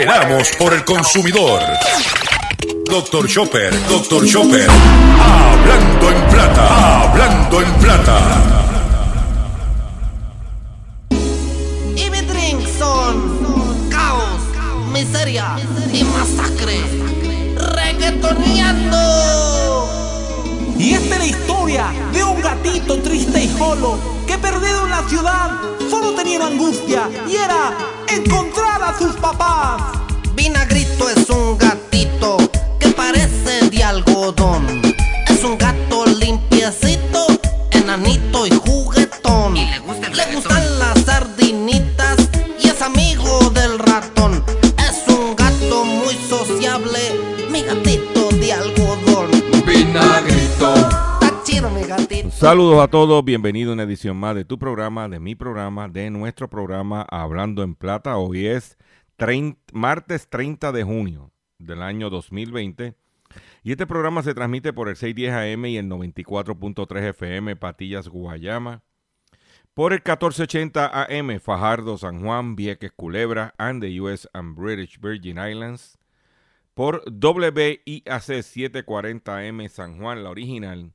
Veramos por el consumidor. Doctor Chopper, Doctor Chopper. Hablando en plata, hablando en plata. Y mi drink son caos, miseria y masacre. Reggaetoneando. Y esta es la historia de un gatito triste y solo que perdido en la ciudad solo tenía angustia y era encontrar a sus papás. Vinagrito es un gatito que parece de algodón. Es un gato limpiecito, enanito Saludos a todos, bienvenido a una edición más de tu programa, de mi programa, de nuestro programa Hablando en Plata. Hoy es trein- martes 30 de junio del año 2020 y este programa se transmite por el 610 AM y el 94.3 FM Patillas Guayama, por el 1480 AM Fajardo San Juan, Vieques Culebra and the US and British Virgin Islands, por WIAC 740 AM San Juan, la original,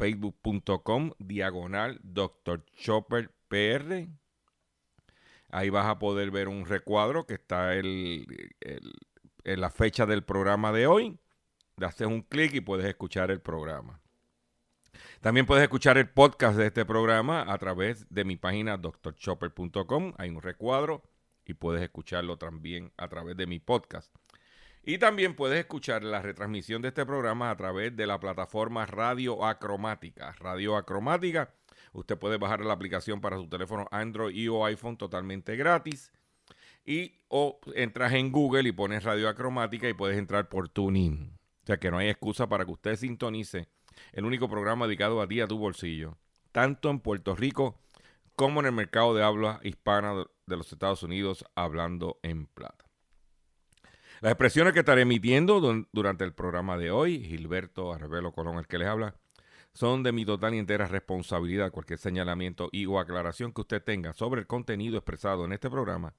facebook.com diagonal Dr. Chopper PR. Ahí vas a poder ver un recuadro que está el, en la fecha del programa de hoy. Le haces un clic y puedes escuchar el programa. También puedes escuchar el podcast de este programa a través de mi página drchopper.com. Hay un recuadro y puedes escucharlo también a través de mi podcast. Y también puedes escuchar la retransmisión de este programa a través de la plataforma Radio Acromática. Radio Acromática, usted puede bajar la aplicación para su teléfono Android y o iPhone totalmente gratis. Y o entras en Google y pones Radio Acromática y puedes entrar por TuneIn. O sea que no hay excusa para que usted sintonice el único programa dedicado a ti, a tu bolsillo. Tanto en Puerto Rico como en el mercado de habla hispana de los Estados Unidos, hablando en plata. Las expresiones que estaré emitiendo durante el programa de hoy, Gilberto Arbelo Colón, el que les habla, son de mi total y entera responsabilidad. Cualquier señalamiento y o aclaración que usted tenga sobre el contenido expresado en este programa,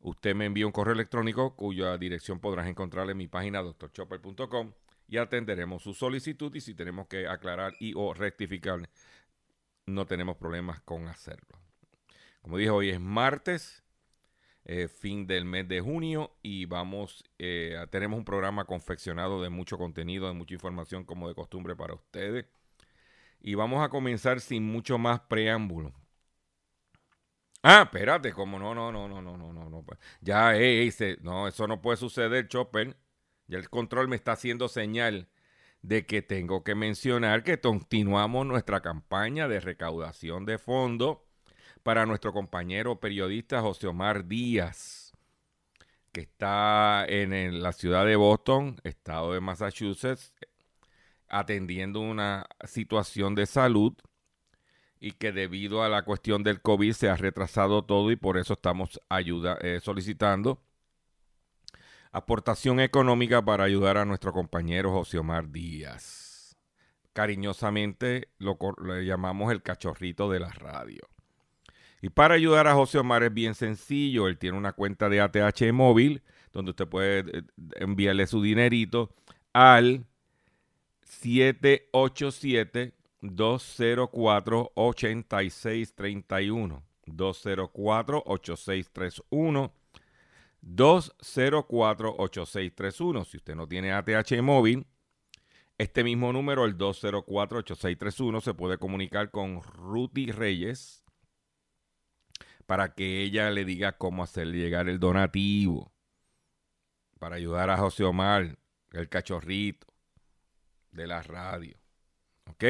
usted me envía un correo electrónico cuya dirección podrás encontrar en mi página drchopper.com y atenderemos su solicitud y si tenemos que aclarar y o rectificar, no tenemos problemas con hacerlo. Como dije, hoy es martes eh, fin del mes de junio y vamos, eh, a- tenemos un programa confeccionado de mucho contenido, de mucha información como de costumbre para ustedes. Y vamos a comenzar sin mucho más preámbulo. Ah, espérate, como no, no, no, no, no, no, no, no. pues, Ya, ey, se- no, eso no puede suceder, Chopper. Ya el control me está haciendo señal de que tengo que mencionar que continuamos nuestra campaña de recaudación de fondos para nuestro compañero periodista José Omar Díaz, que está en, la ciudad de Boston, estado de Massachusetts, atendiendo una situación de salud y que debido a la cuestión del COVID se ha retrasado todo y por eso estamos eh, solicitando aportación económica para ayudar a nuestro compañero José Omar Díaz. Cariñosamente lo, le llamamos el cachorrito de la radio. Y para ayudar a José Omar es bien sencillo. Él tiene una cuenta de ATH móvil donde usted puede eh, enviarle su dinerito al 787-204-8631. 204-8631. 204-8631. Si usted no tiene ATH móvil, este mismo número, el 204-8631, se puede comunicar con Ruti Reyes para que ella le diga cómo hacerle llegar el donativo para ayudar a José Omar, el cachorrito de la radio. ¿Ok?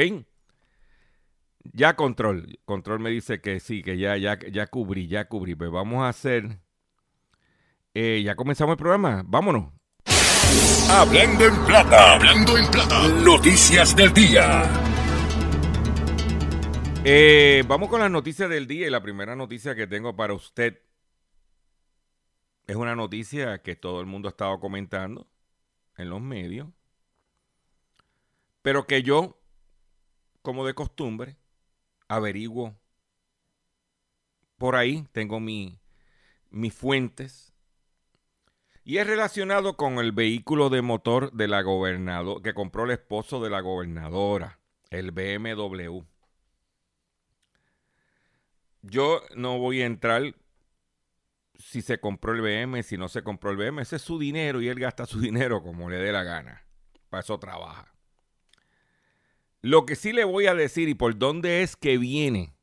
Ya control. Control me dice que sí, que ya, ya, ya cubrí, ya cubrí. Pues vamos a hacer. eh, ya comenzamos el programa. Vámonos. Hablando en plata. Hablando en plata. Noticias del día. Eh, vamos con las noticias del día y la primera noticia que tengo para usted es una noticia que todo el mundo ha estado comentando en los medios, pero que yo, como de costumbre, averiguo por ahí, tengo mi, mis fuentes, y es relacionado con el vehículo de motor de la gobernadora, que compró el esposo de la gobernadora, el BMW. Yo no voy a entrar si se compró el BM, si no se compró el BM. Ese es su dinero y él gasta su dinero como le dé la gana. Para eso trabaja. Lo que sí le voy a decir y por dónde es que viene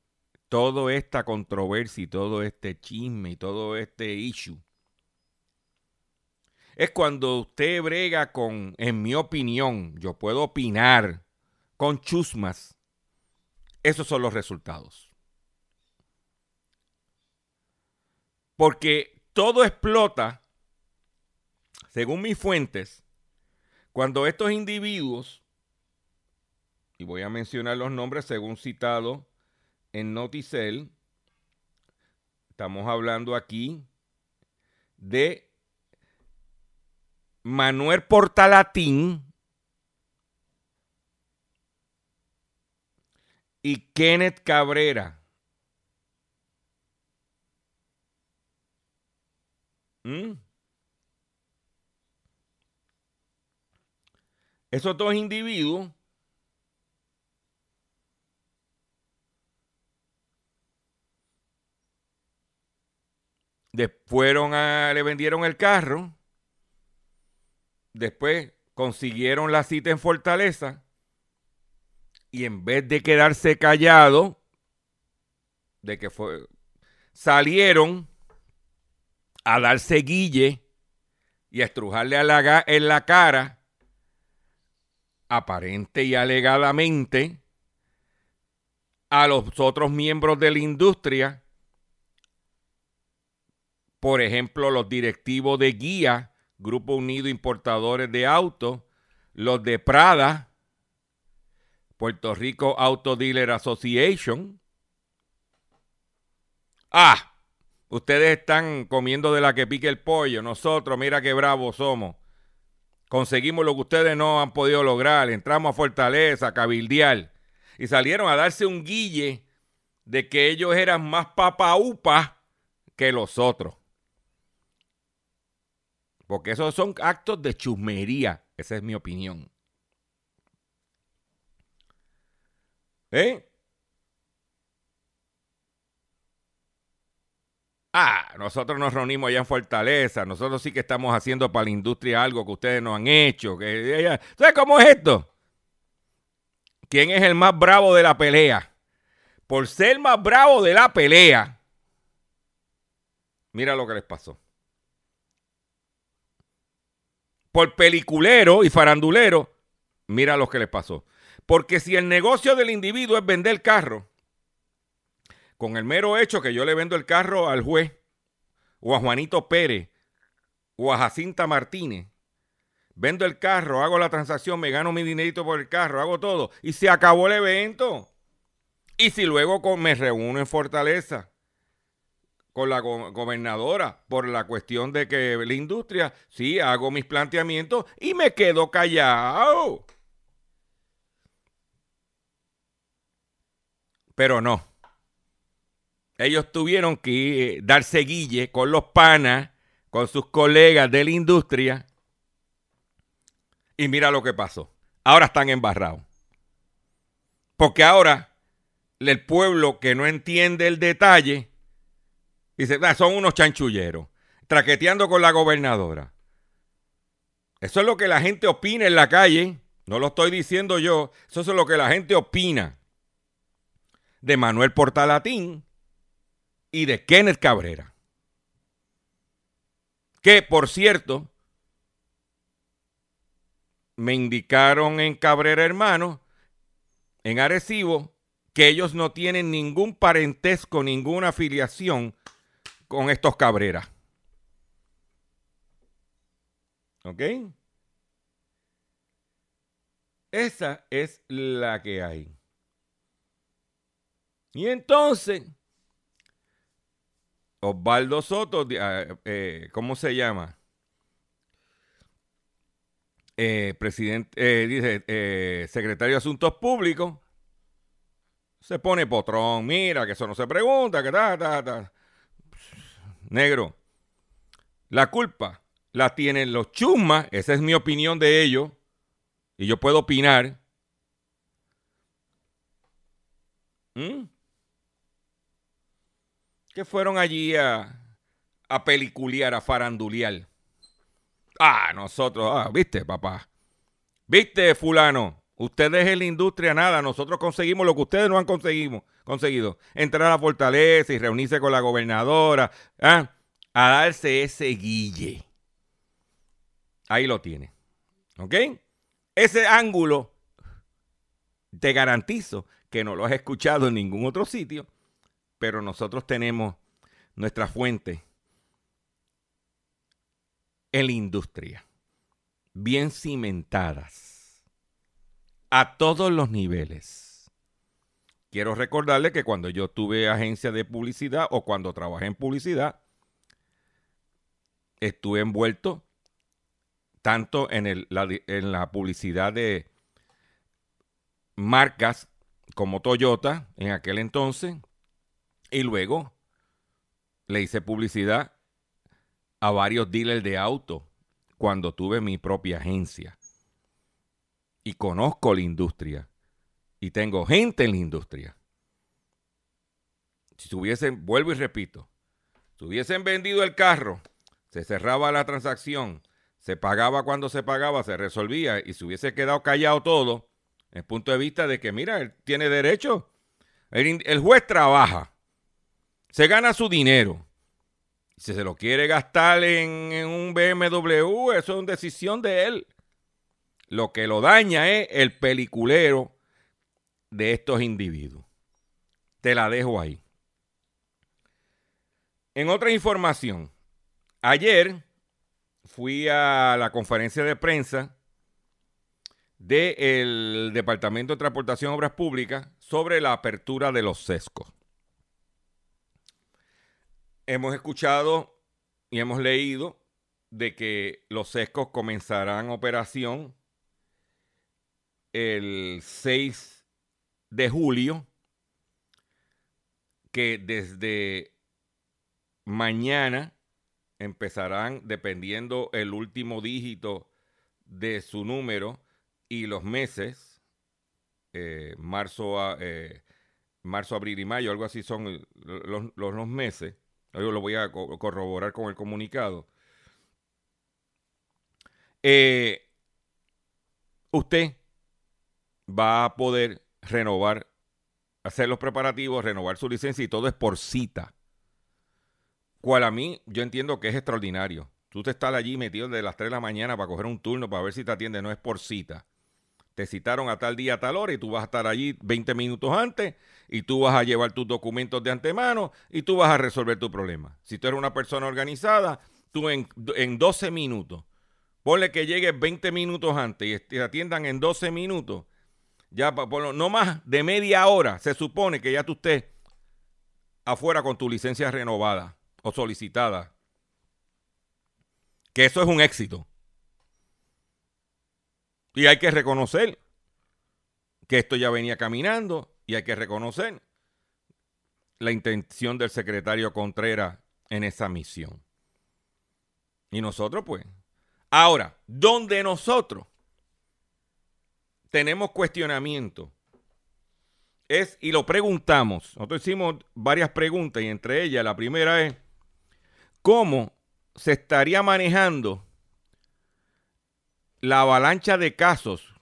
toda esta controversia y todo este chisme y todo este issue. Es cuando usted brega con, en mi opinión, yo puedo opinar con chusmas. Esos son los resultados. Porque todo explota, según mis fuentes, cuando estos individuos, y voy a mencionar los nombres según citado en Noticel, estamos hablando aquí de Manuel Portalatín y Kenneth Cabrera. ¿Mm? Esos dos individuos fueron a, le vendieron el carro, después consiguieron la cita en Fortaleza y en vez de quedarse callado, de que fue, salieron a darse guille y a estrujarle la en la cara, aparente y alegadamente, a los otros miembros de la industria, por ejemplo, los directivos de Guía, Grupo Unido Importadores de Autos, los de Prada, Puerto Rico Auto Dealer Association. Ah, Ustedes están comiendo de la que pique el pollo. Nosotros, mira qué bravos somos. Conseguimos lo que ustedes no han podido lograr. Entramos a Fortaleza, a cabildear. Y salieron a darse un guille de que ellos eran más papaupa que los otros. Porque esos son actos de chusmería. Esa es mi opinión. ¿Eh? Ah, nosotros nos reunimos allá en Fortaleza. Nosotros sí que estamos haciendo para la industria algo que ustedes no han hecho. ¿Sabes cómo es esto? ¿Quién es el más bravo de la pelea? Por ser más bravo de la pelea, mira lo que les pasó. Por peliculero y farandulero, mira lo que les pasó. Porque si el negocio del individuo es vender carro, con el mero hecho que yo le vendo el carro al juez, o a Juanito Pérez, o a Jacinta Martínez, vendo el carro, hago la transacción, me gano mi dinerito por el carro, hago todo, y se acabó el evento. Y si luego me reúno en Fortaleza con la go gobernadora por la cuestión de que la industria, sí, hago mis planteamientos y me quedo callado. Pero no. Ellos tuvieron que darse guille con los panas, con sus colegas de la industria. Y mira lo que pasó. Ahora están embarrados. Porque ahora el pueblo que no entiende el detalle dice, ah, son unos chanchulleros, traqueteando con la gobernadora. Eso es lo que la gente opina en la calle. No lo estoy diciendo yo. Eso es lo que la gente opina de Manuel Portalatín y de Kenneth Cabrera. Que, por cierto, me indicaron en Cabrera Hermano, en Arecibo, que ellos no tienen ningún parentesco, ninguna afiliación con estos Cabrera. ¿Ok? Esa es la que hay. Y entonces, Osvaldo Soto, ah, eh, ¿cómo se llama? Eh, presidente, eh, dice, secretario de Asuntos Públicos, se pone potrón, mira, que eso no se pregunta, que ta, ta, ta. Negro, la culpa la tienen los chumas, esa es mi opinión de ellos, y yo puedo opinar. ¿Mm? Que fueron allí a, a peliculear, a farandulear. Ah, nosotros, ah, viste, papá. Viste, fulano. Ustedes en la industria nada, nosotros conseguimos lo que ustedes no han conseguido. conseguido. Entrar a la fortaleza y reunirse con la gobernadora. ¿ah? A darse ese guille. Ahí lo tiene. ¿Ok? Ese ángulo, te garantizo que no lo has escuchado en ningún otro sitio, pero nosotros tenemos nuestra fuente en la industria, bien cimentadas, a todos los niveles. Quiero recordarle que cuando yo tuve agencia de publicidad o cuando trabajé en publicidad, estuve envuelto tanto en, la, en la publicidad de marcas como Toyota en aquel entonces, y luego le hice publicidad a varios dealers de auto cuando tuve mi propia agencia. Y conozco la industria. Y tengo gente en la industria. Si hubiesen, vuelvo y repito, si hubiesen vendido el carro, se cerraba la transacción, se pagaba cuando se pagaba, se resolvía y se hubiese quedado callado todo, el punto de vista de que, mira, él tiene derecho. El, juez trabaja, se gana su dinero. Si se lo quiere gastar en, un BMW, eso es una decisión de él. Lo que lo daña es el peliculero de estos individuos. Te la dejo ahí. En otra información, ayer fui a la conferencia de prensa del Departamento de Transportación y Obras Públicas sobre la apertura de los sescos. Hemos escuchado y hemos leído de que los sescos comenzarán operación el 6 de julio, que desde mañana empezarán, dependiendo el último dígito de su número y los meses, eh, marzo, eh, marzo, abril y mayo, algo así son los, los, meses. Lo voy a corroborar con el comunicado. Eh, usted va a poder renovar, hacer los preparativos, renovar su licencia y todo es por cita cual a mí yo entiendo que es extraordinario. Tú te estás allí metido desde las 3 de la mañana para coger un turno para ver si te atiende, no es por cita. Te citaron a tal día, a tal hora y tú vas a estar allí 20 minutos antes y tú vas a llevar tus documentos de antemano y tú vas a resolver tu problema. Si tú eres una persona organizada, tú en, en 12 minutos, ponle que llegues 20 minutos antes y te atiendan en 12 minutos, ya por, no más de media hora se supone que ya tú estés afuera con tu licencia renovada o solicitada. Que eso es un éxito. Y hay que reconocer que esto ya venía caminando y hay que reconocer la intención del secretario Contreras en esa misión. Y nosotros, pues. Ahora, donde nosotros tenemos cuestionamiento es, y lo preguntamos, nosotros hicimos varias preguntas y entre ellas la primera es, cómo se estaría manejando la avalancha de casos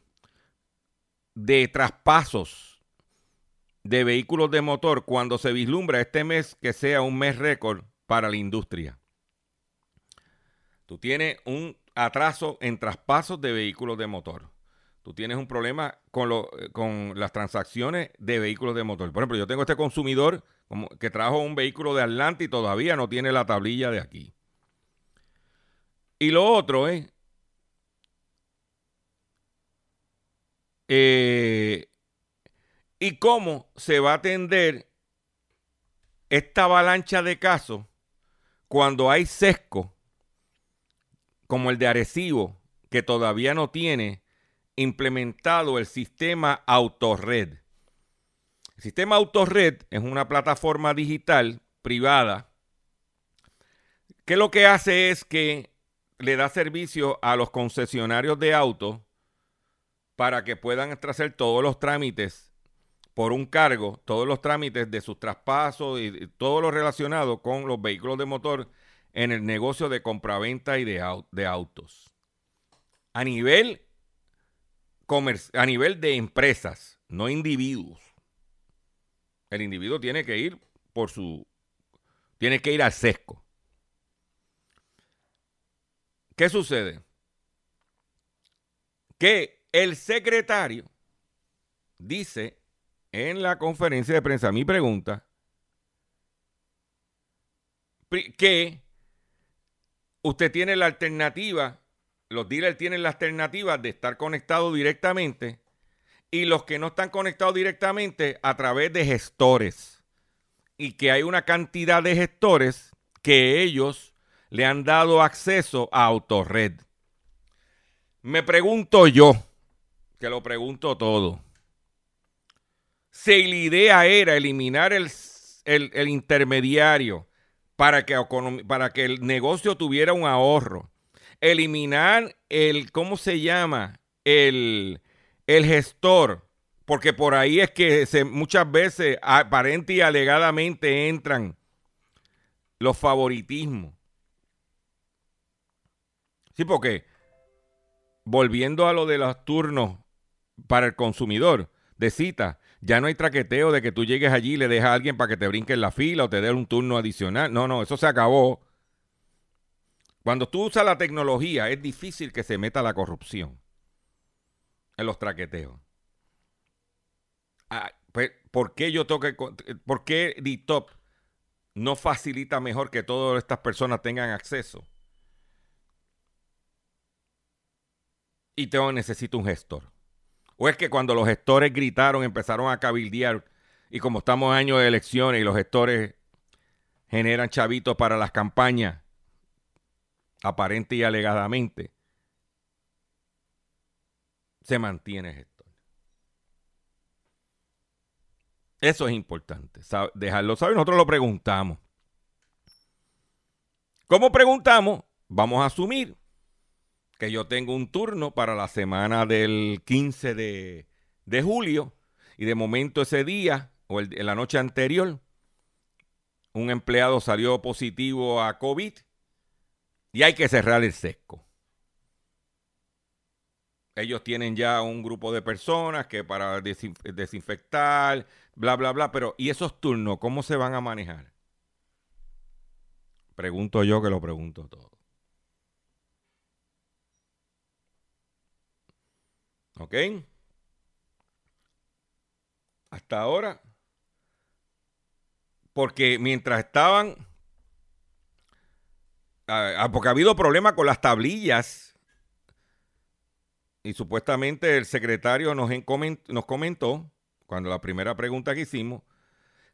de traspasos de vehículos de motor cuando se vislumbra este mes que sea un mes récord para la industria. Tú tienes un atraso en traspasos de vehículos de motor. tú tienes un problema con, lo, con las transacciones de vehículos de motor. Por ejemplo, yo tengo este consumidor que trajo un vehículo de Atlanta y todavía no tiene la tablilla de aquí. Y lo otro es, eh, ¿y cómo se va a atender esta avalancha de casos cuando hay sesco como el de Arecibo, que todavía no tiene implementado el sistema Autored. El sistema Autored es una plataforma digital privada que lo que hace es que le da servicio a los concesionarios de autos para que puedan hacer todos los trámites por un cargo, todos los trámites de sus traspasos y todo lo relacionado con los vehículos de motor en el negocio de compraventa y de, autos. A nivel, a nivel de empresas, no individuos. El individuo tiene que ir por su... Tiene que ir al sesco. ¿Qué sucede? Que el secretario dice en la conferencia de prensa, mi pregunta, que usted tiene la alternativa, los dealers tienen la alternativa de estar conectados directamente y los que no están conectados directamente a través de gestores. Y que hay una cantidad de gestores que ellos le han dado acceso a Autored. Me pregunto yo, que lo pregunto todo, si la idea era eliminar el, el intermediario para que, para que el negocio tuviera un ahorro. Eliminar el, ¿cómo se llama? El, el gestor. Porque por ahí es que se, muchas veces aparente y alegadamente entran los favoritismos. Sí, porque volviendo a lo de los turnos para el consumidor de cita, ya no hay traqueteo de que tú llegues allí y le dejas a alguien para que te brinque en la fila o te dé un turno adicional. No, no, eso se acabó. Cuando tú usas la tecnología, es difícil que se meta la corrupción en los traqueteos. Ah, pues, ¿Por qué yo toque, por qué DTOP no facilita mejor que todas estas personas tengan acceso? Y tengo, necesito un gestor. ¿O es que cuando los gestores gritaron empezaron a cabildear y como estamos en año de elecciones y los gestores generan chavitos para las campañas, aparente y alegadamente, se mantiene gestor? Eso es importante, dejarlo saber. Nosotros lo preguntamos. ¿Cómo preguntamos? Vamos a asumir que yo tengo un turno para la semana del 15 de, julio y de momento ese día o en la noche anterior un empleado salió positivo a COVID y hay que cerrar el sesco. Ellos tienen ya un grupo de personas que para desinfectar, bla, bla, bla, pero ¿y esos turnos cómo se van a manejar? Pregunto yo que lo pregunto todo. ¿Ok? Hasta ahora. Porque mientras estaban... Porque ha habido problemas con las tablillas. Y supuestamente el secretario nos, nos comentó, cuando la primera pregunta que hicimos,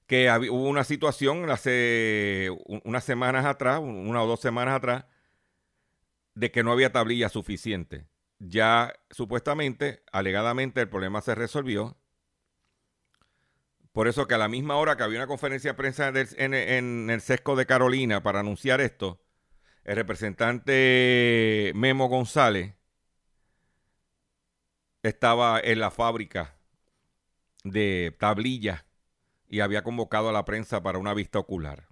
que hubo una situación hace unas semanas atrás, una o dos semanas atrás, de que no había tablillas suficientes ya supuestamente, alegadamente, el problema se resolvió. Por eso que a la misma hora que había una conferencia de prensa en, el sesco de Carolina para anunciar esto, el representante Memo González estaba en la fábrica de tablillas y había convocado a la prensa para una vista ocular.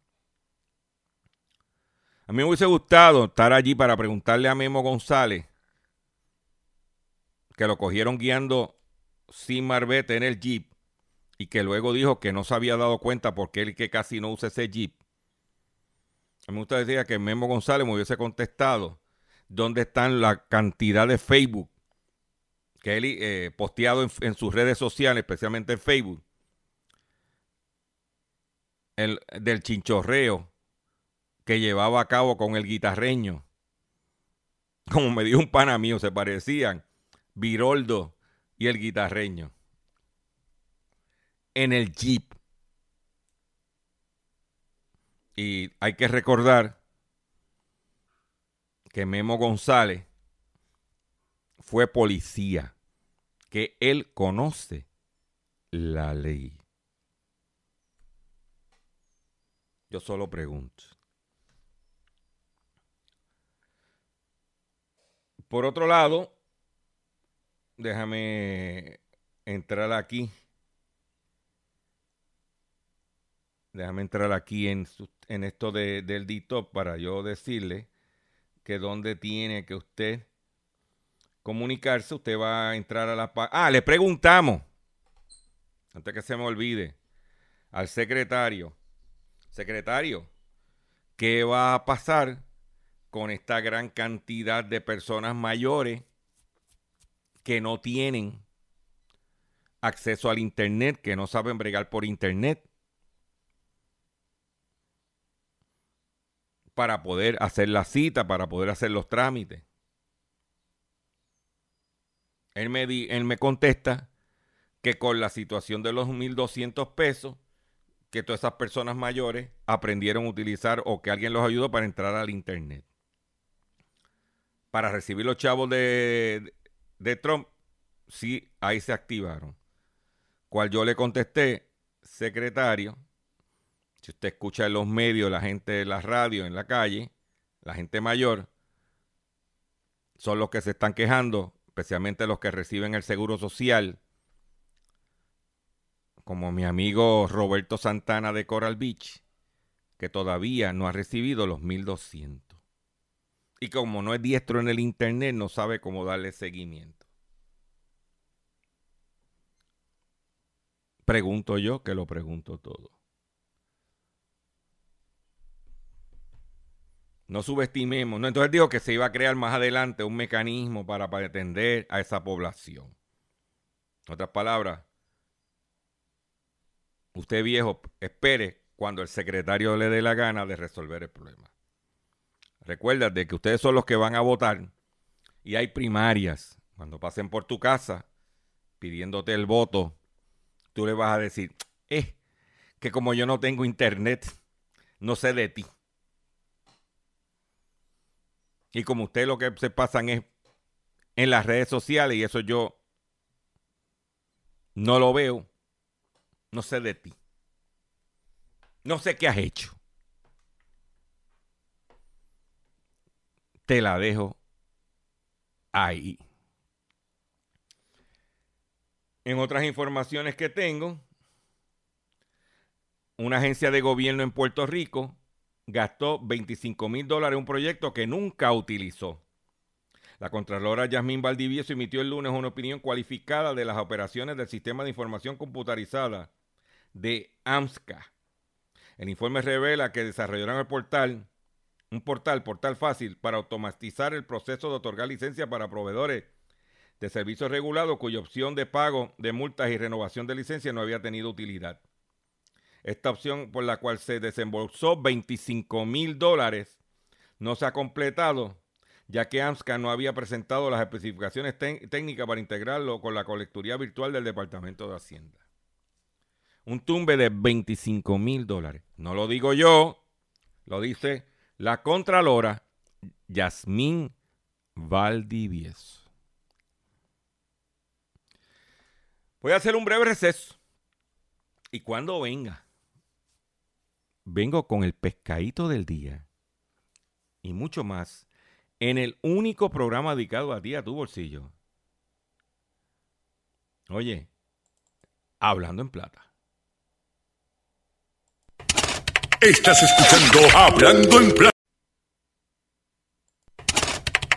A mí me hubiese gustado estar allí para preguntarle a Memo González que lo cogieron guiando sin marbete en el jeep y que luego dijo que no se había dado cuenta porque él que casi no usa ese jeep. A mí me gustaría que Memo González me hubiese contestado dónde están la cantidad de Facebook que él eh, posteado en, sus redes sociales, especialmente en Facebook, el, del chinchorreo que llevaba a cabo con el guitarreño. Como me dio un pana mío, se parecían Viroldo y el guitarreño. En el jeep. Y hay que recordar que Memo González fue policía, que él conoce la ley. Yo solo pregunto. Por otro lado, déjame entrar aquí. Déjame entrar aquí en, en esto de, del DITOP para yo decirle que donde tiene que usted comunicarse, usted va a entrar a la... Ah, le preguntamos, antes que se me olvide, al secretario. Secretario, ¿qué va a pasar con esta gran cantidad de personas mayores que no tienen acceso al Internet, que no saben bregar por Internet? para poder hacer la cita, para poder hacer los trámites. Él me, él me contesta que con la situación de los 1.200 pesos, que todas esas personas mayores aprendieron a utilizar o que alguien los ayudó para entrar al Internet. Para recibir los chavos de, de Trump, sí, ahí se activaron. Cual yo le contesté, secretario, si usted escucha en los medios, la gente de la radio, en la calle, la gente mayor, son los que se están quejando, especialmente los que reciben el seguro social, como mi amigo Roberto Santana de Coral Beach, que todavía no ha recibido los 1200. Y como no es diestro en el Internet, no sabe cómo darle seguimiento. Pregunto yo que lo pregunto todo. No subestimemos. No, entonces digo que se iba a crear más adelante un mecanismo para, para atender a esa población. En otras palabras, usted viejo, espere cuando el secretario le dé la gana de resolver el problema. Recuerda de que ustedes son los que van a votar y hay primarias. Cuando pasen por tu casa pidiéndote el voto, tú le vas a decir, eh, que como yo no tengo internet, no sé de ti. Y como usted lo que se pasan es en las redes sociales y eso yo no lo veo, no sé de ti. No sé qué has hecho. Te la dejo ahí. En otras informaciones que tengo, una agencia de gobierno en Puerto Rico gastó 25 mil dólares en un proyecto que nunca utilizó. La Contralora Yasmín Valdivieso emitió el lunes una opinión cualificada de las operaciones del Sistema de Información Computarizada de AMSCA. El informe revela que desarrollaron el portal, un portal, portal fácil, para automatizar el proceso de otorgar licencias para proveedores de servicios regulados cuya opción de pago de multas y renovación de licencias no había tenido utilidad. Esta opción por la cual se desembolsó 25 mil dólares no se ha completado, ya que AMSCA no había presentado las especificaciones técnicas para integrarlo con la colecturía virtual del Departamento de Hacienda. Un tumbe de 25 mil dólares. No lo digo yo, lo dice la Contralora Yasmín Valdivieso. Voy a hacer un breve receso. Y cuando venga, vengo con el pescadito del día y mucho más en el único programa dedicado a ti, a tu bolsillo. Oye, hablando en plata. Estás escuchando Hablando en Plata.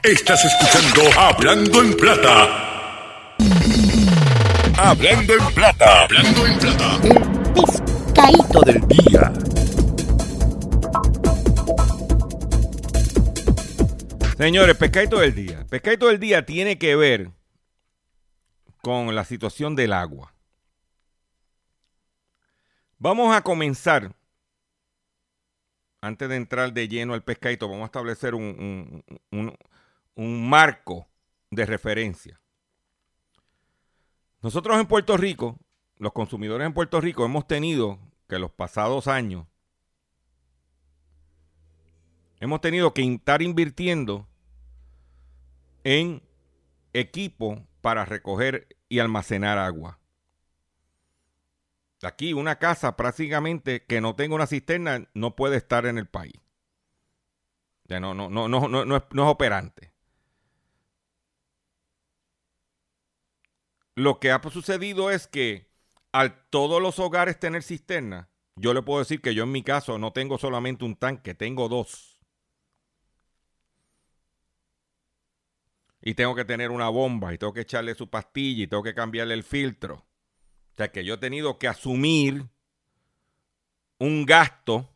Estás escuchando Hablando en Plata. Hablando en Plata. Hablando en Plata. El pescadito del día. Señores, pescadito del día. Pescadito del día tiene que ver con la situación del agua. Vamos a comenzar, antes de entrar de lleno al pescadito, vamos a establecer un, un, un marco de referencia. Nosotros en Puerto Rico, los consumidores en Puerto Rico, hemos tenido que los pasados años, hemos tenido que estar invirtiendo en equipo para recoger y almacenar agua. Aquí una casa prácticamente que no tenga una cisterna no puede estar en el país. Ya no, no, no, no, no, no, es, no es operante. Lo que ha sucedido es que al todos los hogares tener cisterna, yo le puedo decir que yo en mi caso no tengo solamente un tanque, tengo dos. Y tengo que tener una bomba y tengo que echarle su pastilla y tengo que cambiarle el filtro. O sea que yo he tenido que asumir un gasto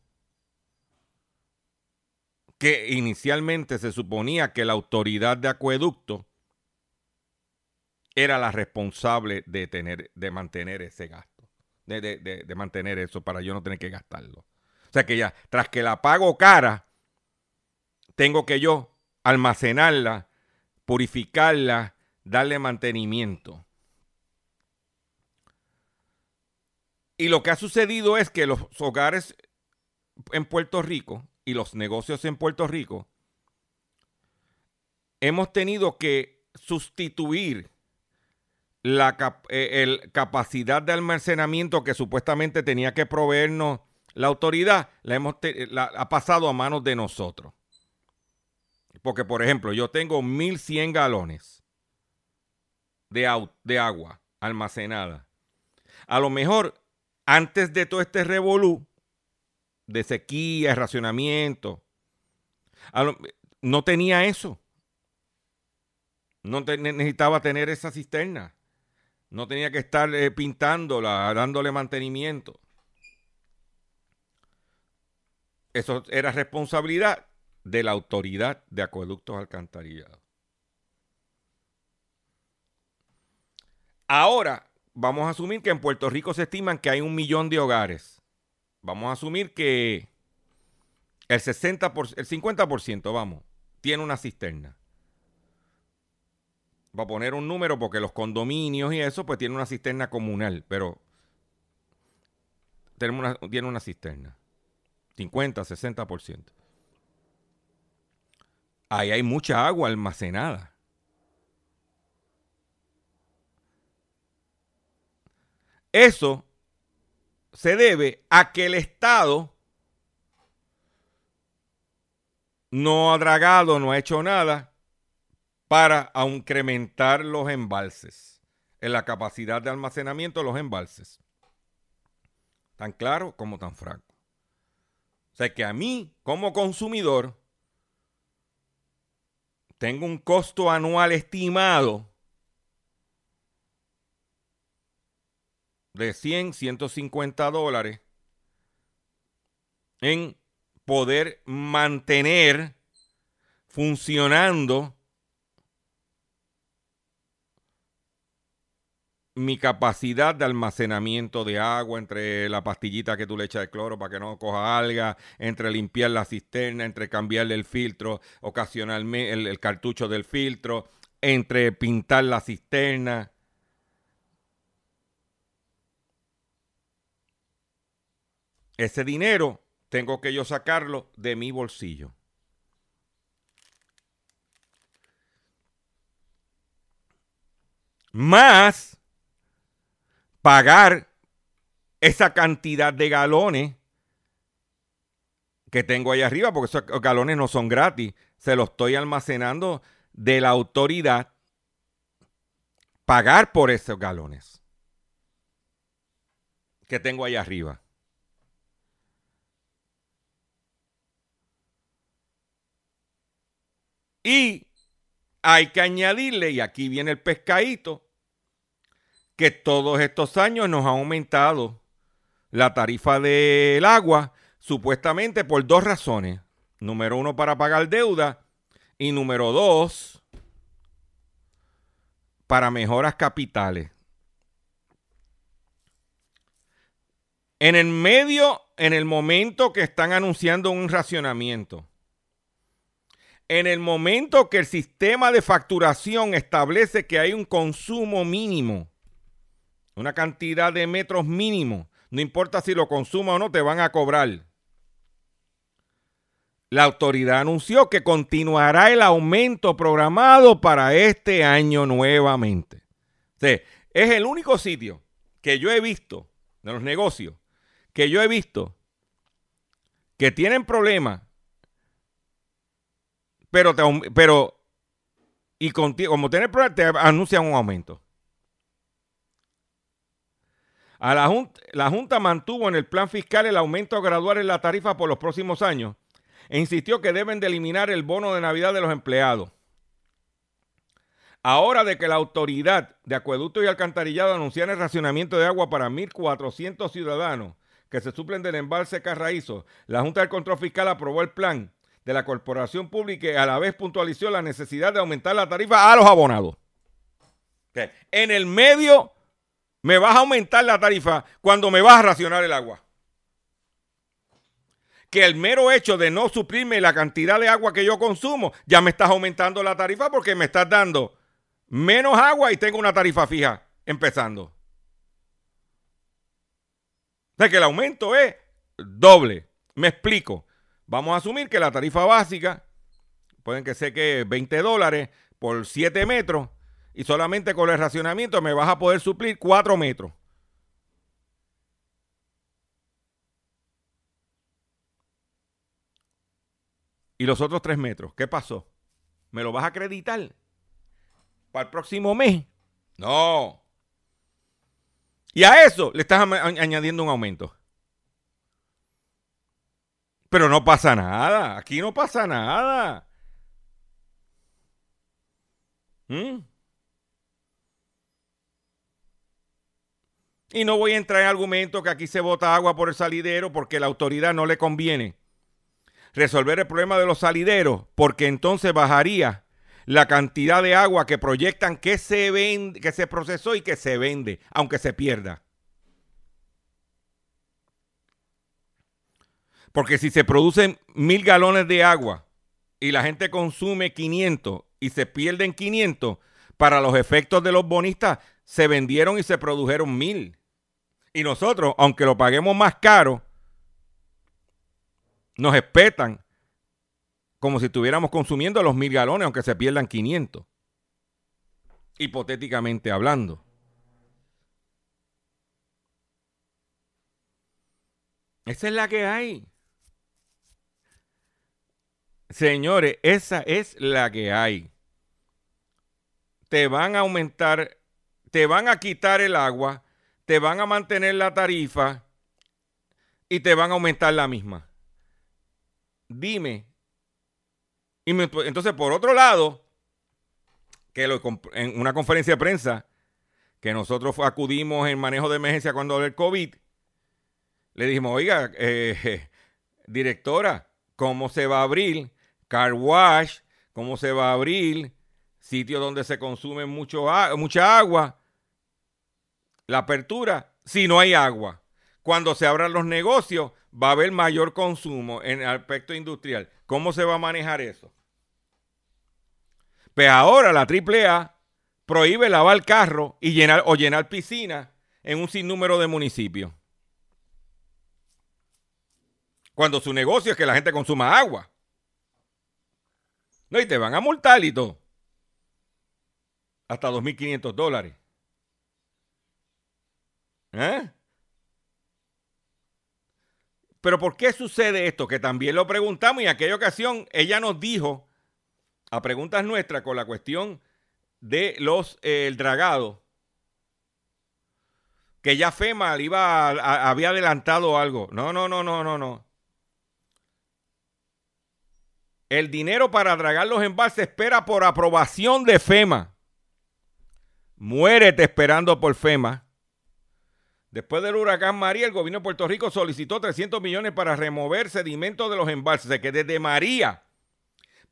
que inicialmente se suponía que la autoridad de acueducto era la responsable de, tener, de mantener ese gasto, de, de, mantener eso para yo no tener que gastarlo. O sea que ya, tras que la pago cara, tengo que yo almacenarla, purificarla, darle mantenimiento. Y lo que ha sucedido es que los hogares en Puerto Rico y los negocios en Puerto Rico hemos tenido que sustituir la eh, capacidad de almacenamiento que supuestamente tenía que proveernos la autoridad, la, hemos ha pasado a manos de nosotros. Porque, por ejemplo, yo tengo 1100 galones de agua almacenada. A lo mejor, antes de todo este revolú de sequía, racionamiento, no tenía eso. No necesitaba tener esa cisterna. No tenía que estar eh, pintándola, dándole mantenimiento. Eso era responsabilidad de la autoridad de acueductos alcantarillados. Ahora, vamos a asumir que en Puerto Rico se estiman que hay un millón de hogares. Vamos a asumir que el 60%, el 50%, vamos, tiene una cisterna va a poner un número porque los condominios y eso pues tienen una cisterna comunal, pero tenemos una, tiene una cisterna. 50, 60%. Ahí hay mucha agua almacenada. Eso se debe a que el Estado no ha dragado, no ha hecho nada para incrementar los embalses, en la capacidad de almacenamiento de los embalses. Tan claro como tan franco. O sea que a mí, como consumidor, tengo un costo anual estimado de 100, 150 dólares en poder mantener funcionando mi capacidad de almacenamiento de agua, entre la pastillita que tú le echas de cloro para que no coja alga, entre limpiar la cisterna, entre cambiarle el filtro ocasionalmente, el, el cartucho del filtro, entre pintar la cisterna. Ese dinero tengo que yo sacarlo de mi bolsillo. Más pagar esa cantidad de galones que tengo ahí arriba, porque esos galones no son gratis, se los estoy almacenando de la autoridad, pagar por esos galones que tengo ahí arriba. Y hay que añadirle, y aquí viene el pescadito, que todos estos años nos ha aumentado la tarifa del agua, supuestamente por dos razones. Número uno, para pagar deuda. Y número dos, para mejoras capitales. En el medio, en el momento que están anunciando un racionamiento, en el momento que el sistema de facturación establece que hay un consumo mínimo, una cantidad de metros mínimo, no importa si lo consuma o no, te van a cobrar. La autoridad anunció que continuará el aumento programado para este año nuevamente. es el único sitio que yo he visto de los negocios que yo he visto que tienen problemas, pero, pero y como tienen problemas, te anuncian un aumento. A la, junta, la Junta mantuvo en el plan fiscal el aumento gradual en la tarifa por los próximos años e insistió que deben de eliminar el bono de Navidad de los empleados. Ahora de que la autoridad de acueducto y alcantarillado anunciara el racionamiento de agua para 1.400 ciudadanos que se suplen del embalse Carraízo, la Junta del Control Fiscal aprobó el plan de la Corporación Pública y a la vez puntualizó la necesidad de aumentar la tarifa a los abonados. En el medio me vas a aumentar la tarifa cuando me vas a racionar el agua que el mero hecho de no suplirme la cantidad de agua que yo consumo, ya me estás aumentando la tarifa porque me estás dando menos agua y tengo una tarifa fija empezando. O sea que el aumento es doble. Me explico. Vamos a asumir que la tarifa básica, pueden que sea que 20 dólares por 7 metros, y solamente con el racionamiento me vas a poder suplir 4 metros. y los otros tres metros. ¿Qué pasó? ¿Me lo vas a acreditar para el próximo mes? No. Y a eso le estás añadiendo un aumento. Pero no pasa nada. Aquí no pasa nada. ¿Mm? Y no voy a entrar en argumento que aquí se bota agua por el salidero porque la autoridad no le conviene resolver el problema de los salideros, porque entonces bajaría la cantidad de agua que proyectan que se vende, que se procesó y que se vende, aunque se pierda. Porque si se producen mil galones de agua y la gente consume 500 y se pierden 500, para los efectos de los bonistas se vendieron y se produjeron mil. Y nosotros, aunque lo paguemos más caro, nos espetan como si estuviéramos consumiendo los mil galones, aunque se pierdan 500. Hipotéticamente hablando. Esa es la que hay. Señores, esa es la que hay. Te van a aumentar, te van a quitar el agua, te van a mantener la tarifa y te van a aumentar la misma dime. Y entonces, por otro lado, que en una conferencia de prensa que nosotros acudimos en manejo de emergencia cuando el COVID, le dijimos, oiga, eh, directora, ¿cómo se va a abrir car wash? ¿Cómo se va a abrir sitio donde se consume mucho, mucha agua? La apertura, si no hay agua. Cuando se abran los negocios, va a haber mayor consumo en el aspecto industrial. ¿Cómo se va a manejar eso? Pues ahora la AAA prohíbe lavar carro y llenar o llenar piscinas en un sinnúmero de municipios. Cuando su negocio es que la gente consuma agua. No, y te van a multar y todo. Hasta 2.500 dólares. ¿Eh? Pero ¿por qué sucede esto? Que también lo preguntamos y en aquella ocasión ella nos dijo, a preguntas nuestras, con la cuestión de los eh, el dragado, que ya FEMA iba había adelantado algo. No, no, no, no, no, no. El dinero para dragar los embalses espera por aprobación de FEMA. Muérete esperando por FEMA. Después del huracán María, el gobierno de Puerto Rico solicitó 300 millones para remover sedimentos de los embalses. que desde María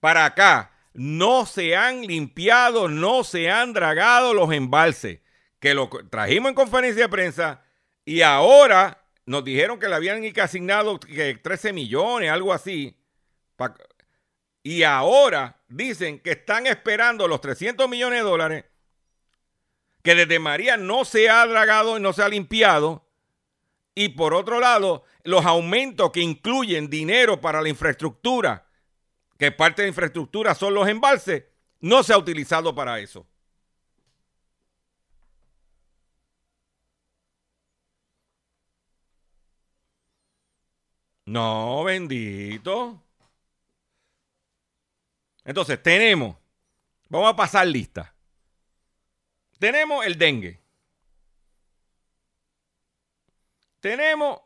para acá no se han limpiado, no se han dragado los embalses, que lo trajimos en conferencia de prensa y ahora nos dijeron que le habían asignado que 13 millones, algo así. Y ahora dicen que están esperando los 300 millones de dólares, que desde María no se ha dragado y no se ha limpiado. Y por otro lado, los aumentos que incluyen dinero para la infraestructura que parte de infraestructura son los embalses, no se ha utilizado para eso. No, bendito. Entonces, tenemos, vamos a pasar lista. Tenemos el dengue. Tenemos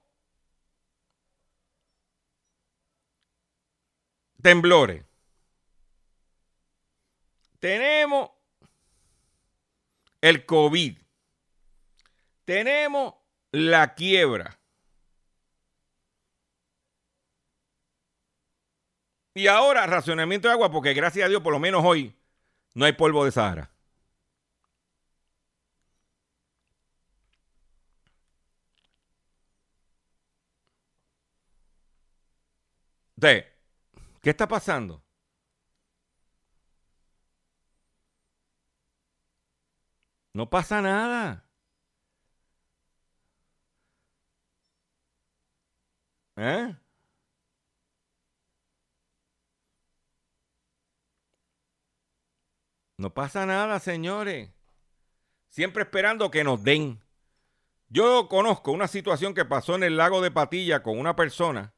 temblores. Tenemos el COVID. Tenemos la quiebra. Y ahora racionamiento de agua, porque gracias a Dios, por lo menos hoy, no hay polvo de Sahara. Entonces, ¿Qué está pasando? No pasa nada. ¿Eh? No pasa nada, señores. Siempre esperando que nos den. Yo conozco una situación que pasó en el lago de Patilla con una persona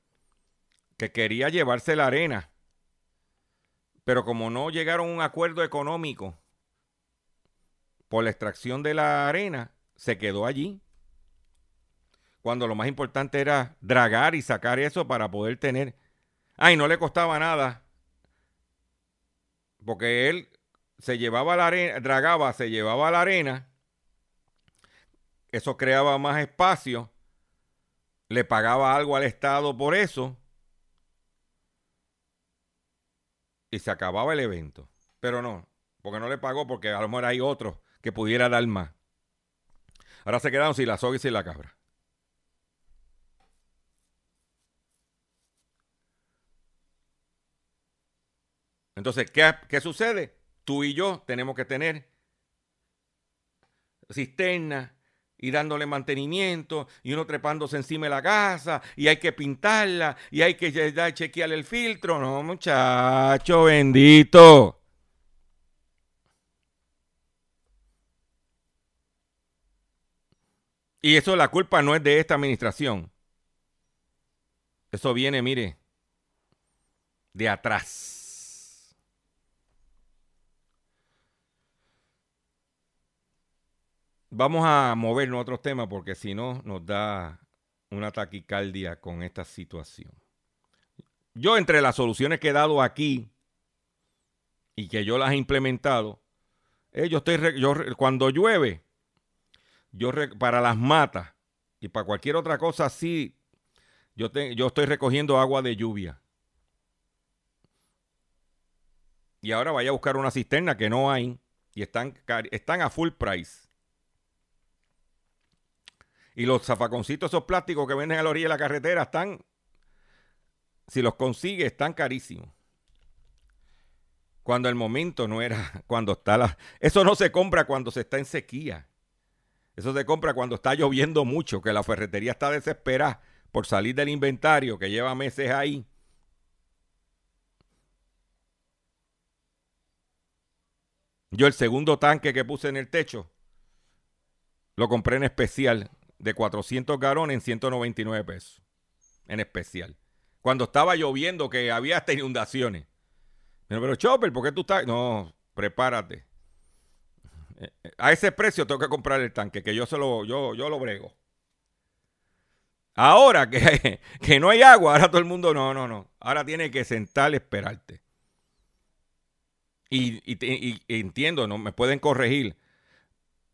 que quería llevarse la arena, pero como no llegaron a un acuerdo económico por la extracción de la arena, se quedó allí. Cuando lo más importante era dragar y sacar eso para poder tener... Ay, no le costaba nada. Porque él se llevaba la arena, dragaba, se llevaba la arena. Eso creaba más espacio. Le pagaba algo al Estado por eso. y se acababa el evento. Pero no, porque no le pagó, porque a lo mejor hay otro que pudiera dar más. Ahora se quedaron sin la soga y sin la cabra. Entonces, ¿qué, ¿qué, sucede? Tú y yo tenemos que tener cisterna y dándole mantenimiento y uno trepándose encima de la casa y hay que pintarla y hay que chequear el filtro. No, muchacho, bendito. Y eso la culpa no es de esta administración. Eso viene, mire, de atrás. Vamos a movernos a otros temas porque si no nos da una taquicardia con esta situación. Yo entre las soluciones que he dado aquí y que yo las he implementado, eh, yo estoy, yo, cuando llueve, yo para las matas y para cualquier otra cosa así, yo, yo estoy recogiendo agua de lluvia. Y ahora vaya a buscar una cisterna que no hay y están, están a full price. Y los zafaconcitos, esos plásticos que venden a la orilla de la carretera, están, si los consigue, están carísimos. Cuando el momento no era, cuando está la... Eso no se compra cuando se está en sequía. Eso se compra cuando está lloviendo mucho, que la ferretería está desesperada por salir del inventario que lleva meses ahí. Yo el segundo tanque que puse en el techo lo compré en especial de 400 galones en 199 pesos. En especial. Cuando estaba lloviendo, que había hasta inundaciones. Pero, pero Chopper, ¿por qué tú estás? No, prepárate. Eh, eh, a ese precio tengo que comprar el tanque, que yo se lo, yo, yo lo brego. Ahora que, que no hay agua, ahora todo el mundo, no, no, no. Ahora tiene que sentar y esperarte. Y, y, entiendo, no me pueden corregir.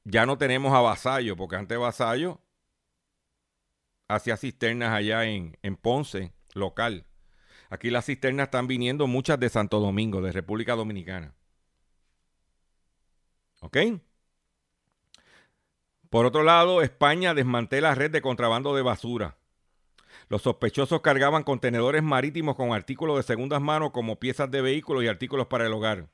Ya no tenemos a Vasallo, porque antes Vasallo hacía cisternas allá en, Ponce, local. Aquí las cisternas están viniendo muchas de Santo Domingo, de República Dominicana. ¿Ok? Por otro lado, España desmantela red de contrabando de basura. Los sospechosos cargaban contenedores marítimos con artículos de segundas manos como piezas de vehículos y artículos para el hogar.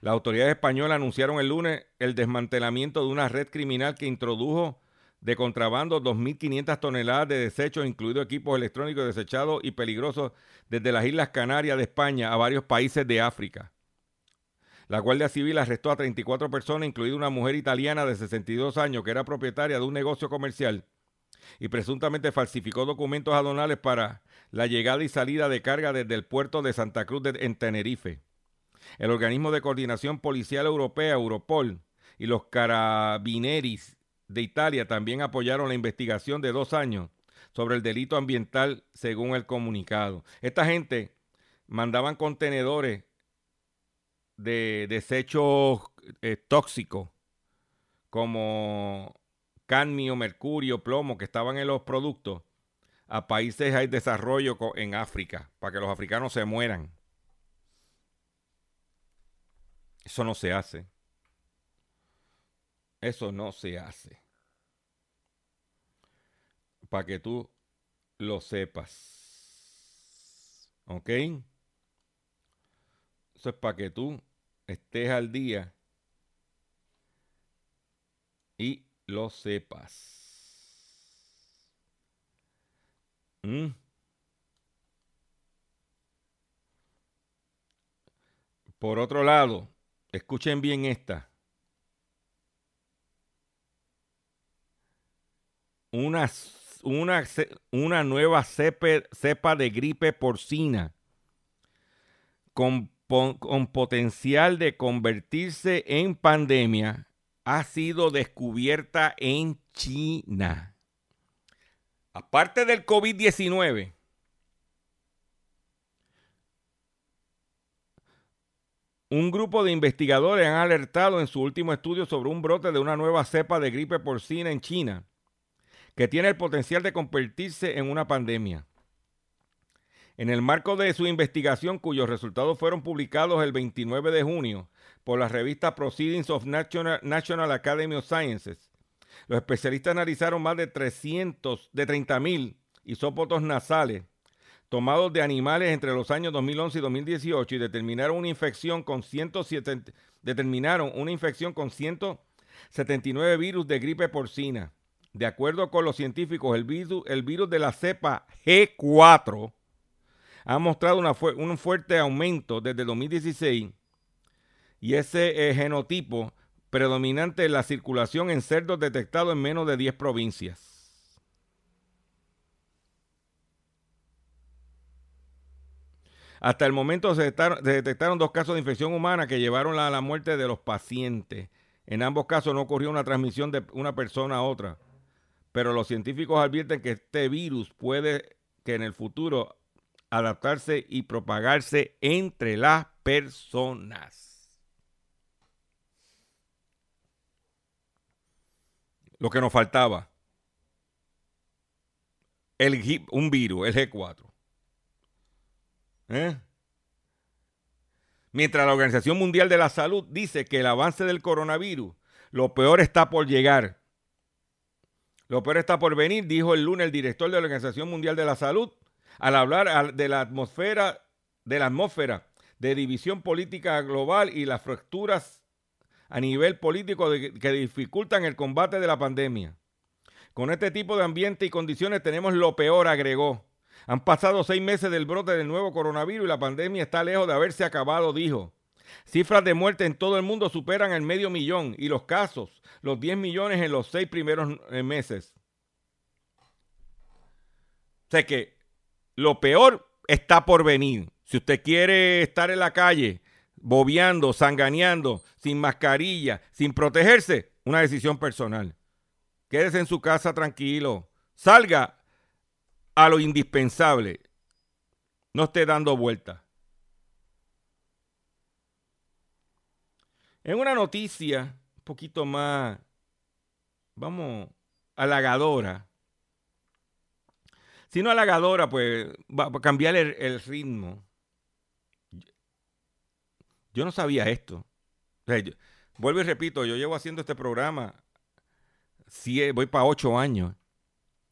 Las autoridades españolas anunciaron el lunes el desmantelamiento de una red criminal que introdujo de contrabando 2.500 toneladas de desechos, incluidos equipos electrónicos desechados y peligrosos desde las Islas Canarias de España a varios países de África. La Guardia Civil arrestó a 34 personas, incluida una mujer italiana de 62 años que era propietaria de un negocio comercial y presuntamente falsificó documentos aduanales para la llegada y salida de carga desde el puerto de Santa Cruz de, en Tenerife. El organismo de coordinación policial europea, Europol, y los carabineris de Italia también apoyaron la investigación de dos años sobre el delito ambiental, según el comunicado. Esta gente mandaban contenedores de desechos eh, tóxicos como cadmio, mercurio, plomo que estaban en los productos a países de desarrollo en África para que los africanos se mueran. Eso no se hace. Eso no se hace. Para que tú lo sepas. ¿Ok? Eso es para que tú estés al día y lo sepas. ¿Mm? Por otro lado, escuchen bien esta. Una, una, una nueva cepa de gripe porcina con con potencial de convertirse en pandemia ha sido descubierta en China. Aparte del COVID-19, un grupo de investigadores han alertado en su último estudio sobre un brote de una nueva cepa de gripe porcina en China que tiene el potencial de convertirse en una pandemia. En el marco de su investigación, cuyos resultados fueron publicados el 29 de junio por la revista Proceedings of National, Academy of Sciences, los especialistas analizaron más de 300, de 30.000 isópotos nasales tomados de animales entre los años 2011 y 2018 y determinaron una infección con 107, determinaron una infección con 179 virus de gripe porcina. De acuerdo con los científicos, el virus, el virus de la cepa G4 ha mostrado un fuerte aumento desde 2016 y ese eh, genotipo predominante en la circulación en cerdos detectados en menos de 10 provincias. Hasta el momento se detectaron, dos casos de infección humana que llevaron a la muerte de los pacientes. En ambos casos no ocurrió una transmisión de una persona a otra. Pero los científicos advierten que este virus puede que en el futuro adaptarse y propagarse entre las personas. Lo que nos faltaba. El, un virus, el G4. ¿Eh? Mientras la Organización Mundial de la Salud dice que el avance del coronavirus, lo peor está por llegar. Lo peor está por venir, dijo el lunes el director de la Organización Mundial de la Salud, al hablar de la atmósfera, de la atmósfera de división política global y las fracturas a nivel político que dificultan el combate de la pandemia. Con este tipo de ambiente y condiciones tenemos lo peor, agregó. Han pasado seis meses del brote del nuevo coronavirus y la pandemia está lejos de haberse acabado, dijo. Cifras de muerte en todo el mundo superan el medio millón y los casos, los 10 millones en los seis primeros eh, meses. O sea que lo peor está por venir. Si usted quiere estar en la calle, bobeando, sanganeando, sin mascarilla, sin protegerse, una decisión personal. Quédese en su casa tranquilo. Salga a lo indispensable. No esté dando vueltas. En una noticia un poquito más, vamos, halagadora, Si no halagadora, pues va cambiar el, ritmo. Yo no sabía esto. O vuelvo y repito, yo llevo haciendo este programa, sie- voy para ocho años,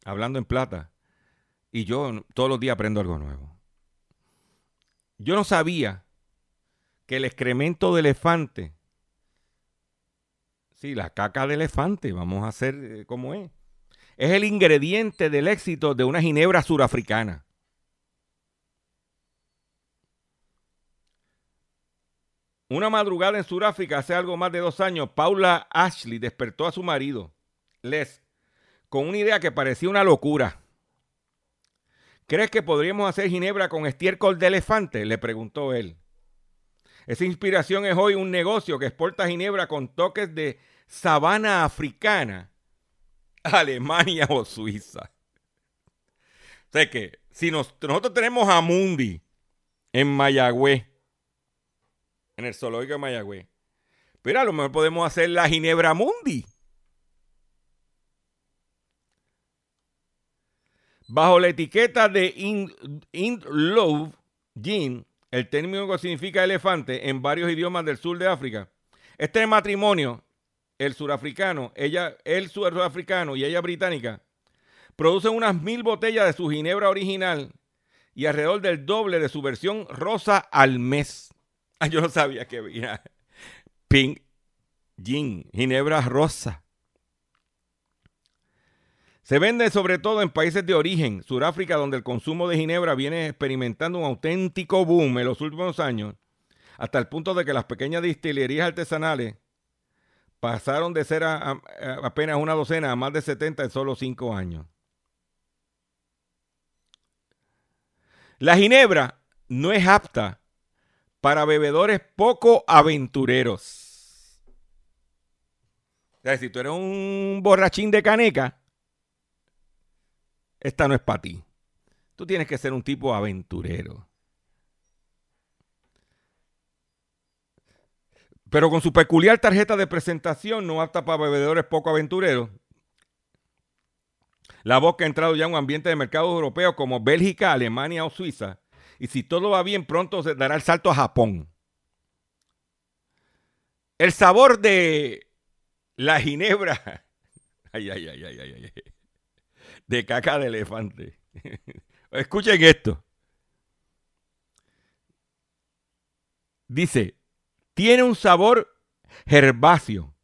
hablando en plata, y yo todos los días aprendo algo nuevo. Yo no sabía que el excremento de elefante, sí, la caca de elefante, vamos a hacer eh, como es, es el ingrediente del éxito de una ginebra surafricana. Una madrugada en Sudáfrica hace algo más de dos años, Paula Ashley despertó a su marido, Les, con una idea que parecía una locura. ¿Crees que podríamos hacer ginebra con estiércol de elefante? Le preguntó él. Esa inspiración es hoy un negocio que exporta ginebra con toques de sabana africana a Alemania o Suiza. O sea que si nos- nosotros tenemos a Mundi en Mayagüez, en el zoológico de Mayagüez, pero a lo mejor podemos hacer la ginebra Mundi. Bajo la etiqueta de In, In Love Gin, el término que significa elefante en varios idiomas del sur de África, este matrimonio, el surafricano, ella, el surafricano y ella británica, producen unas mil botellas de su ginebra original y alrededor del doble de su versión rosa al mes. Ah, yo no sabía que había pink gin, ginebra rosa. Se vende sobre todo en países de origen, Sudáfrica, donde el consumo de ginebra viene experimentando un auténtico boom en los últimos años, hasta el punto de que las pequeñas destilerías artesanales pasaron de ser apenas una docena a más de 70 en solo 5 años. La ginebra no es apta para bebedores poco aventureros. O sea, si tú eres un borrachín de caneca, esta no es para ti. Tú tienes que ser un tipo aventurero. Pero con su peculiar tarjeta de presentación no apta para bebedores poco aventureros, la vodka ha entrado ya en un ambiente de mercados europeos como Bélgica, Alemania o Suiza. Y si todo va bien, pronto se dará el salto a Japón. El sabor de la ginebra. Ay, ay, ay, ay, ay, ay. De caca de elefante. Escuchen esto. Dice, tiene un sabor herbáceo,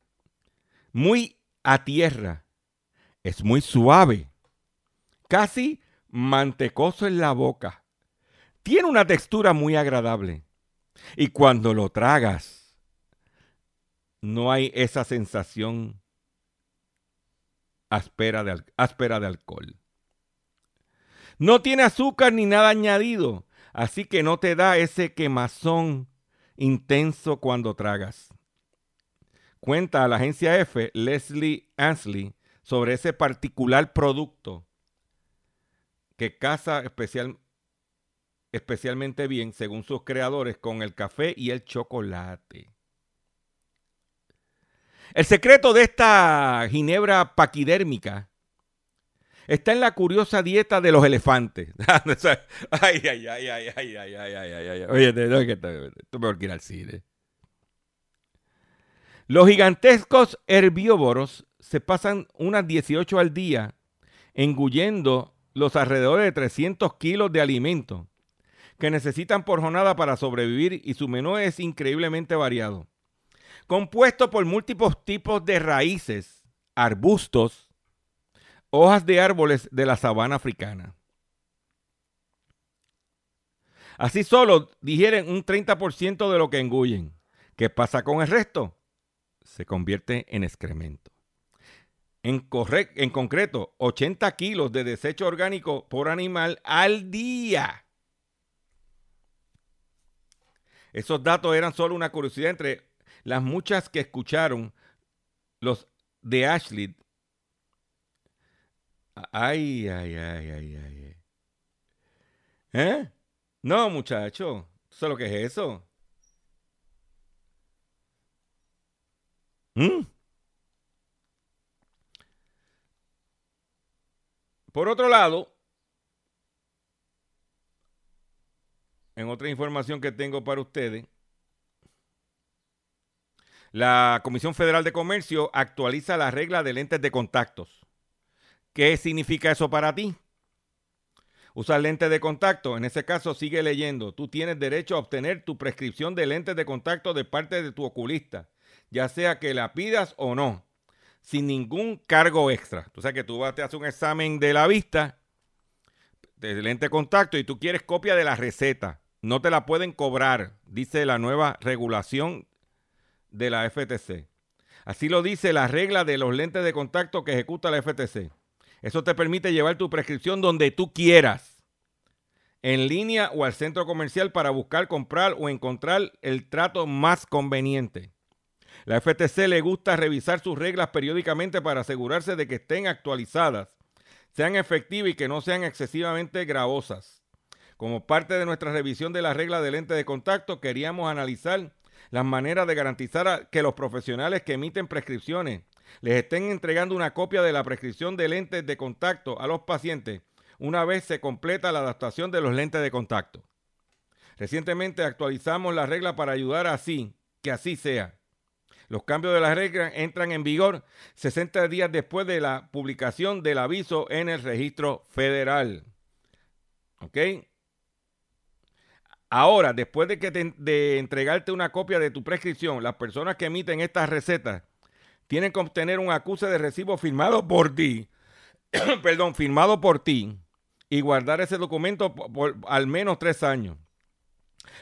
muy a tierra, es muy suave, casi mantecoso en la boca. Tiene una textura muy agradable. Y cuando lo tragas, no hay esa sensación áspera de, de alcohol. No tiene azúcar ni nada añadido, así que no te da ese quemazón intenso cuando tragas. Cuenta a la agencia F Leslie Ansley sobre ese particular producto que casa especial, especialmente bien, según sus creadores, con el café y el chocolate. El secreto de esta ginebra paquidérmica está en la curiosa dieta de los elefantes. ay, ay, ay, ay, ay, ay, ay, ay, ay. Oye, te doy que al cine. Los gigantescos herbívoros se pasan unas 18 al día engullendo los alrededor de 300 kilos de alimento que necesitan por jornada para sobrevivir y su menú es increíblemente variado. Compuesto por múltiples tipos de raíces, arbustos, hojas de árboles de la sabana africana. Así solo digieren un 30% de lo que engullen. ¿Qué pasa con el resto? Se convierte en excremento. En, en concreto, 80 kilos de desecho orgánico por animal al día. Esos datos eran solo una curiosidad entre las muchas que escucharon los de Ashley. Ay, ay, ay, ay, ay. ¿Eh? No, muchacho. ¿Tú sabes lo que es eso? ¿Mm? Por otro lado, en otra información que tengo para ustedes, la Comisión Federal de Comercio actualiza la regla de lentes de contactos. ¿Qué significa eso para ti? Usar lentes de contacto, en ese caso sigue leyendo, tú tienes derecho a obtener tu prescripción de lentes de contacto de parte de tu oculista, ya sea que la pidas o no, sin ningún cargo extra. Tú sabes que tú vas, te hacer un examen de la vista, de lente de contacto, y tú quieres copia de la receta. No te la pueden cobrar, dice la nueva regulación de la FTC. Así lo dice la regla de los lentes de contacto que ejecuta la FTC. Eso te permite llevar tu prescripción donde tú quieras, en línea o al centro comercial para buscar, comprar o encontrar el trato más conveniente. La FTC le gusta revisar sus reglas periódicamente para asegurarse de que estén actualizadas, sean efectivas y que no sean excesivamente gravosas. Como parte de nuestra revisión de la regla de lente de contacto, queríamos analizar las maneras de garantizar que los profesionales que emiten prescripciones les estén entregando una copia de la prescripción de lentes de contacto a los pacientes una vez se completa la adaptación de los lentes de contacto. Recientemente actualizamos la regla para ayudar así, que así sea. Los cambios de las reglas entran en vigor 60 días después de la publicación del aviso en el registro federal. Ahora, después de, que de entregarte una copia de tu prescripción, las personas que emiten estas recetas tienen que obtener un acuse de recibo firmado por ti, perdón, firmado por ti y guardar ese documento por, al menos tres años.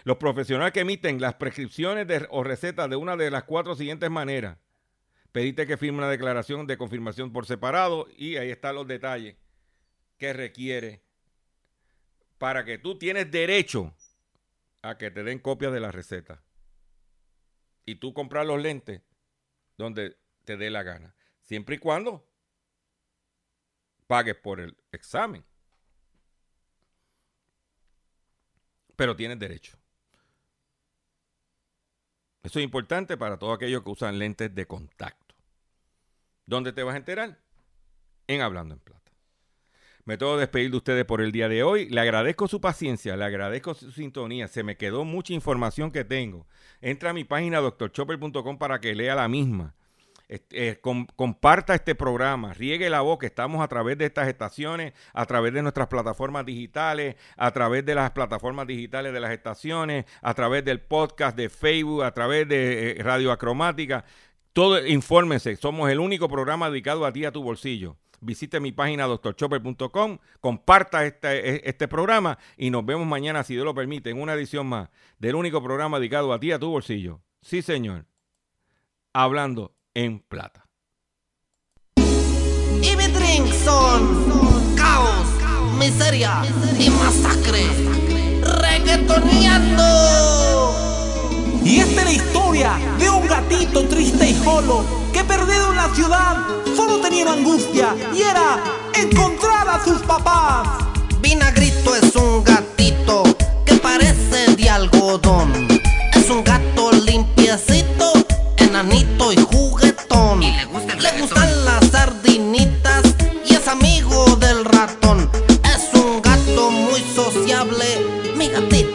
Los profesionales que emiten las prescripciones o recetas de una de las cuatro siguientes maneras. Pedite que firme una declaración de confirmación por separado y ahí están los detalles que requiere para que tú tienes derecho a que te den copia de la receta. Y tú comprar los lentes donde te dé la gana. Siempre y cuando pagues por el examen. Pero tienes derecho. Eso es importante para todos aquellos que usan lentes de contacto. ¿Dónde te vas a enterar? En Hablando en Plata. Me tengo que despedir de ustedes por el día de hoy. Le agradezco su paciencia, le agradezco su sintonía. Se me quedó mucha información que tengo. Entra a mi página doctorchopper.com para que lea la misma. Eh, comparta este programa, riegue la voz que estamos a través de estas estaciones, a través de nuestras plataformas digitales, a través de las plataformas digitales de las estaciones, a través del podcast de Facebook, a través de eh, Radio Acromática. Todo, infórmense, somos el único programa dedicado a ti, a tu bolsillo. Visite mi página doctorchopper.com, comparta este, e, este programa y nos vemos mañana, si Dios lo permite, en una edición más del único programa dedicado a ti, a tu bolsillo. Sí, señor. Hablando en plata. Y mi son caos, miseria y masacre. Reggaetoneando. Y esta es la historia de un gatito triste y solo que perdido en la ciudad solo tenía angustia y era encontrar a sus papás. Vinagrito es un gatito que parece de algodón. Es un gato limpiecito, enanito y juguetón. Le gustan las sardinitas y es amigo del ratón. Es un gato muy sociable, mi gatito.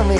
também.